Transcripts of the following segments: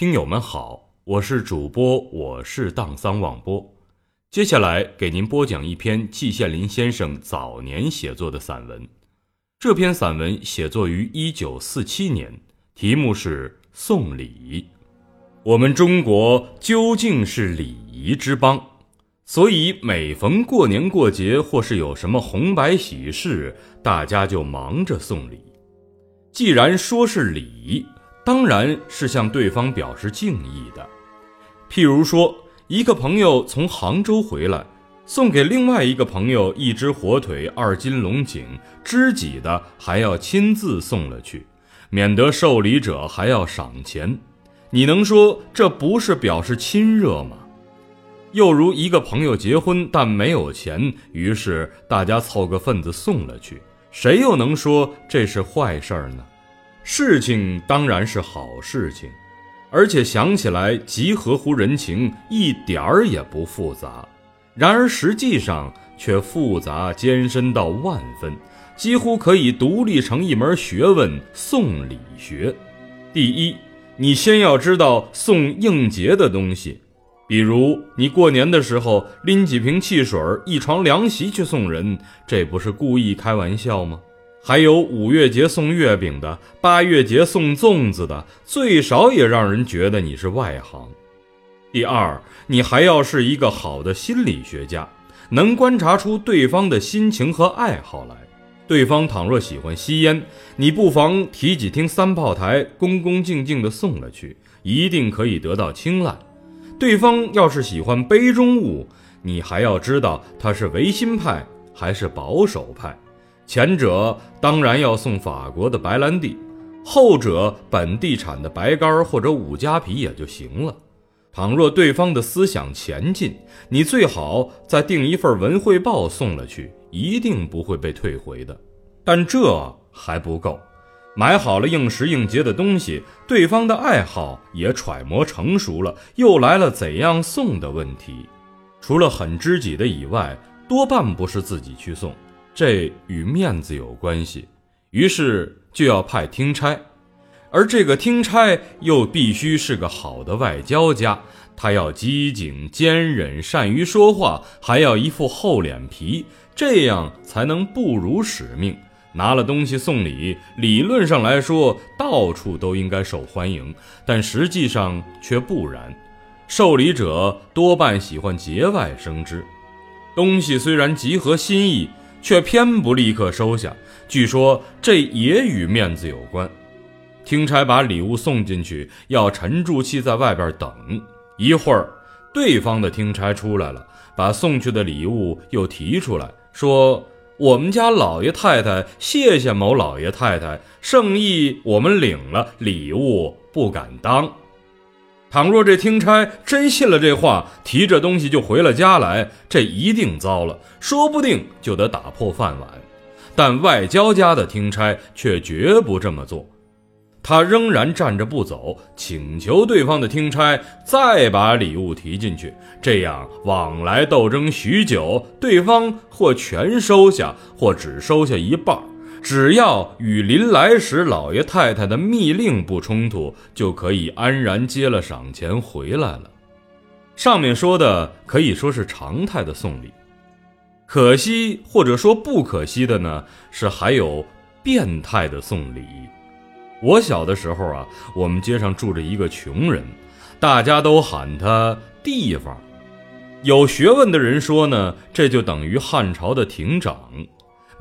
听友们好，我是主播，我是荡桑网播。接下来给您播讲一篇季羡林先生早年写作的散文。这篇散文写作于一九四七年，题目是《送礼》。我们中国究竟是礼仪之邦，所以每逢过年过节或是有什么红白喜事，大家就忙着送礼。既然说是礼，当然是向对方表示敬意的。譬如说。一个朋友从杭州回来，送给另外一个朋友一只火腿、二斤龙井，知己的还要亲自送了去，免得受礼者还要赏钱。你能说这不是表示亲热吗？又如一个朋友结婚但没有钱，于是大家凑个份子送了去，谁又能说这是坏事儿呢？事情当然是好事情。而且想起来极合乎人情，一点儿也不复杂。然而实际上却复杂艰深到万分，几乎可以独立成一门学问——送礼学。第一，你先要知道送应节的东西，比如你过年的时候拎几瓶汽水、一床凉席去送人，这不是故意开玩笑吗？还有五月节送月饼的，八月节送粽子的，最少也让人觉得你是外行。第二，你还要是一个好的心理学家，能观察出对方的心情和爱好来。对方倘若喜欢吸烟，你不妨提几听三炮台，恭恭敬敬地送了去，一定可以得到青睐。对方要是喜欢杯中物，你还要知道他是维新派还是保守派。前者当然要送法国的白兰地，后者本地产的白干或者五加皮也就行了。倘若对方的思想前进，你最好再订一份文汇报送了去，一定不会被退回的。但这还不够，买好了应时应节的东西，对方的爱好也揣摩成熟了，又来了怎样送的问题。除了很知己的以外，多半不是自己去送。这与面子有关系，于是就要派听差，而这个听差又必须是个好的外交家，他要机警、坚忍、善于说话，还要一副厚脸皮，这样才能不辱使命。拿了东西送礼，理论上来说，到处都应该受欢迎，但实际上却不然。受礼者多半喜欢节外生枝，东西虽然极合心意。却偏不立刻收下，据说这也与面子有关。听差把礼物送进去，要沉住气在外边等一会儿。对方的听差出来了，把送去的礼物又提出来，说：“我们家老爷太太，谢谢某老爷太太，圣意我们领了，礼物不敢当。”倘若这听差真信了这话，提着东西就回了家来，这一定糟了，说不定就得打破饭碗。但外交家的听差却绝不这么做，他仍然站着不走，请求对方的听差再把礼物提进去。这样往来斗争许久，对方或全收下，或只收下一半。只要与临来时老爷太太的密令不冲突，就可以安然接了赏钱回来了。上面说的可以说是常态的送礼，可惜或者说不可惜的呢，是还有变态的送礼。我小的时候啊，我们街上住着一个穷人，大家都喊他地方。有学问的人说呢，这就等于汉朝的亭长。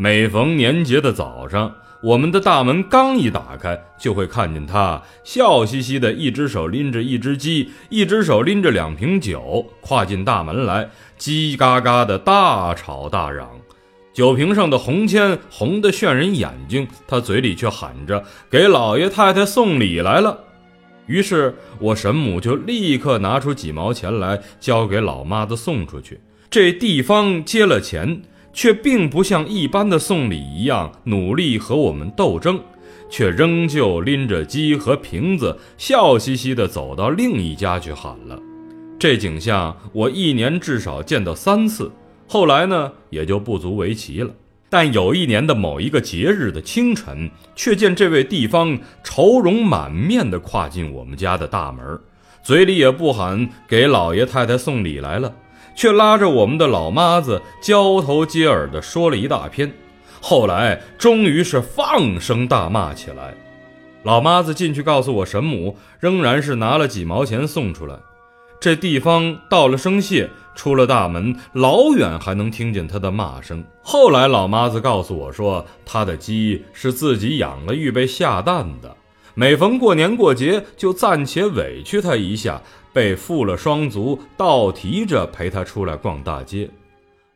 每逢年节的早上，我们的大门刚一打开，就会看见他笑嘻嘻的，一只手拎着一只鸡，一只手拎着两瓶酒，跨进大门来，叽嘎嘎的大吵大嚷，酒瓶上的红签红得炫人眼睛，他嘴里却喊着给老爷太太送礼来了。于是我沈母就立刻拿出几毛钱来交给老妈子送出去，这地方接了钱。却并不像一般的送礼一样努力和我们斗争，却仍旧拎着鸡和瓶子，笑嘻嘻地走到另一家去喊了。这景象我一年至少见到三次，后来呢也就不足为奇了。但有一年的某一个节日的清晨，却见这位地方愁容满面地跨进我们家的大门，嘴里也不喊给老爷太太送礼来了，却拉着我们的老妈子交头接耳地说了一大篇。后来终于是放声大骂起来。老妈子进去告诉我神母，仍然是拿了几毛钱送出来。这地方道了声谢。出了大门，老远还能听见他的骂声。后来老妈子告诉我说，他的鸡是自己养了，预备下蛋的。每逢过年过节，就暂且委屈他一下，被负了双足，倒提着陪他出来逛大街。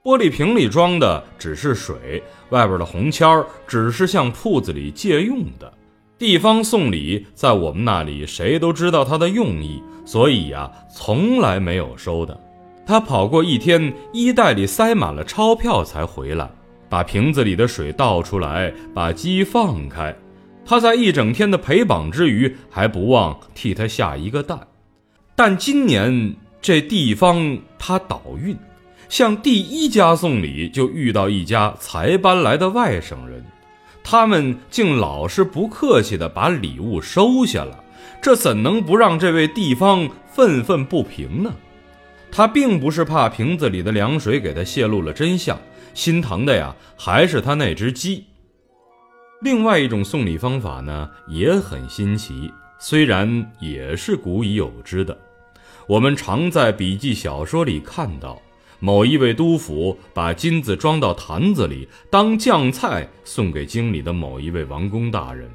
玻璃瓶里装的只是水，外边的红签儿只是向铺子里借用的。地方送礼，在我们那里谁都知道他的用意，所以呀，从来没有收的。他跑过一天，衣袋里塞满了钞票才回来，把瓶子里的水倒出来，把鸡放开。他在一整天的陪绑之余，还不忘替他下一个蛋。但今年这地方他倒运，向第一家送礼就遇到一家才搬来的外省人，他们竟老是不客气地把礼物收下了，这怎能不让这位地方愤愤不平呢？他并不是怕瓶子里的凉水给他泄露了真相，心疼的呀还是他那只鸡。另外一种送礼方法呢也很新奇，虽然也是古已有之的。我们常在笔记小说里看到，某一位督府把金子装到坛子里当酱菜送给京里的某一位王公大人，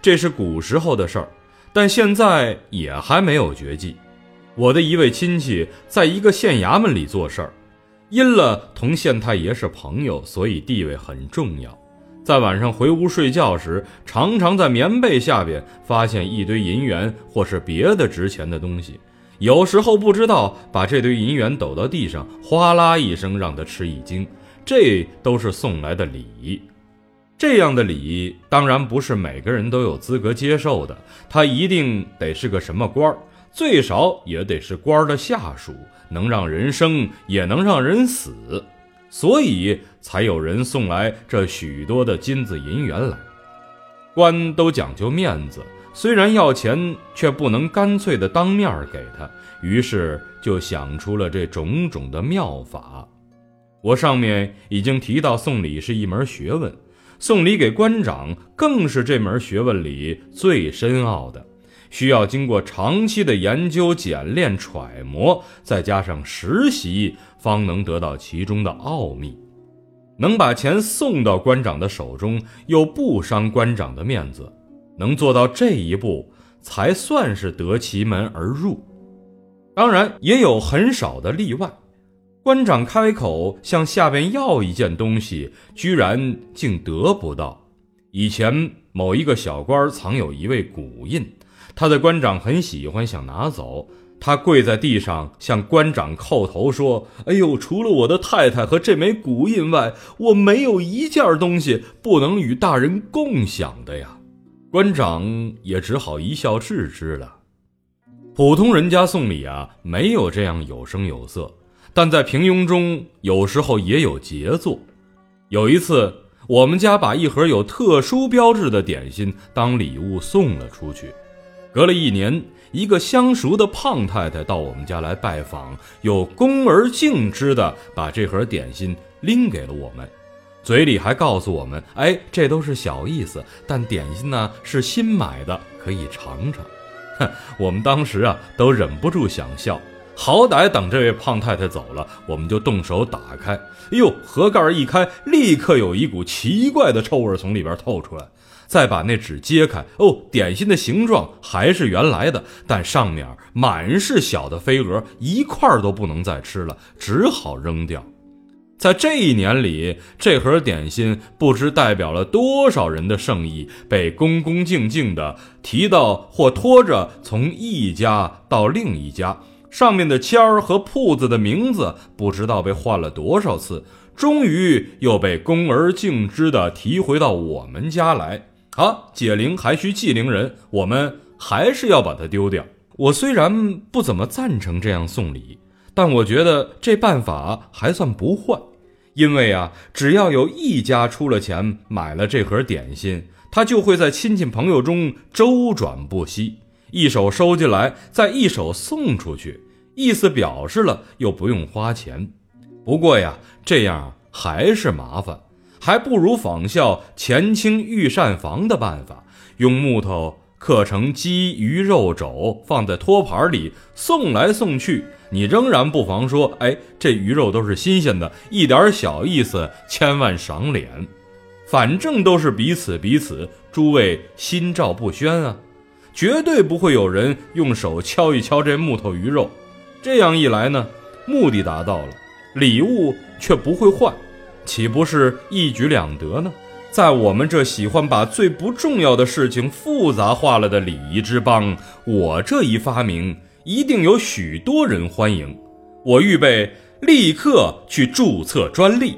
这是古时候的事儿，但现在也还没有绝迹。我的一位亲戚在一个县衙门里做事儿，因了同县太爷是朋友，所以地位很重要。在晚上回屋睡觉时，常常在棉被下边发现一堆银元或是别的值钱的东西。有时候不知道把这堆银元抖到地上，哗啦一声让他吃一惊。这都是送来的礼。这样的礼当然不是每个人都有资格接受的，他一定得是个什么官儿。最少也得是官儿的下属，能让人生，也能让人死，所以才有人送来这许多的金子银元来。官都讲究面子，虽然要钱，却不能干脆的当面给他，于是就想出了这种种的妙法。我上面已经提到，送礼是一门学问，送礼给官长更是这门学问里最深奥的。需要经过长期的研究、检练、揣摩，再加上实习，方能得到其中的奥秘。能把钱送到官长的手中，又不伤官长的面子，能做到这一步，才算是得其门而入。当然，也有很少的例外。官长开口向下边要一件东西，居然竟得不到。以前某一个小官藏有一位古印。他的官长很喜欢，想拿走。他跪在地上向官长叩头说：“哎呦，除了我的太太和这枚古印外，我没有一件东西不能与大人共享的呀。”官长也只好一笑置之了。普通人家送礼啊，没有这样有声有色，但在平庸中有时候也有杰作。有一次，我们家把一盒有特殊标志的点心当礼物送了出去。隔了一年，一个相熟的胖太太到我们家来拜访，又恭而敬之的把这盒点心拎给了我们，嘴里还告诉我们：“哎，这都是小意思，但点心呢是新买的，可以尝尝。”哼，我们当时啊都忍不住想笑。好歹等这位胖太太走了，我们就动手打开。哎呦，盒盖一开，立刻有一股奇怪的臭味从里边透出来。再把那纸揭开，哦，点心的形状还是原来的，但上面满是小的飞蛾，一块都不能再吃了，只好扔掉。在这一年里，这盒点心不知代表了多少人的圣意，被恭恭敬敬地提到或拖着从一家到另一家，上面的签儿和铺子的名字不知道被换了多少次，终于又被恭而敬之地提回到我们家来。啊，解铃还需系铃人，我们还是要把它丢掉。我虽然不怎么赞成这样送礼，但我觉得这办法还算不坏，因为啊，只要有一家出了钱买了这盒点心，他就会在亲戚朋友中周转不息，一手收进来，再一手送出去，意思表示了又不用花钱。不过呀，这样还是麻烦，还不如仿效前清御膳房的办法，用木头刻成鸡、鱼肉肘，放在托盘里送来送去。你仍然不妨说：“哎，这鱼肉都是新鲜的，一点小意思，千万赏脸。反正都是彼此彼此，诸位心照不宣啊，绝对不会有人用手敲一敲这木头鱼肉。这样一来呢，目的达到了，礼物却不会坏，岂不是一举两得呢？在我们这喜欢把最不重要的事情复杂化了的礼仪之邦，我这一发明。”一定有许多人欢迎，我预备立刻去注册专利。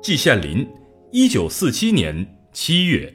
季羡林，一九四七年七月。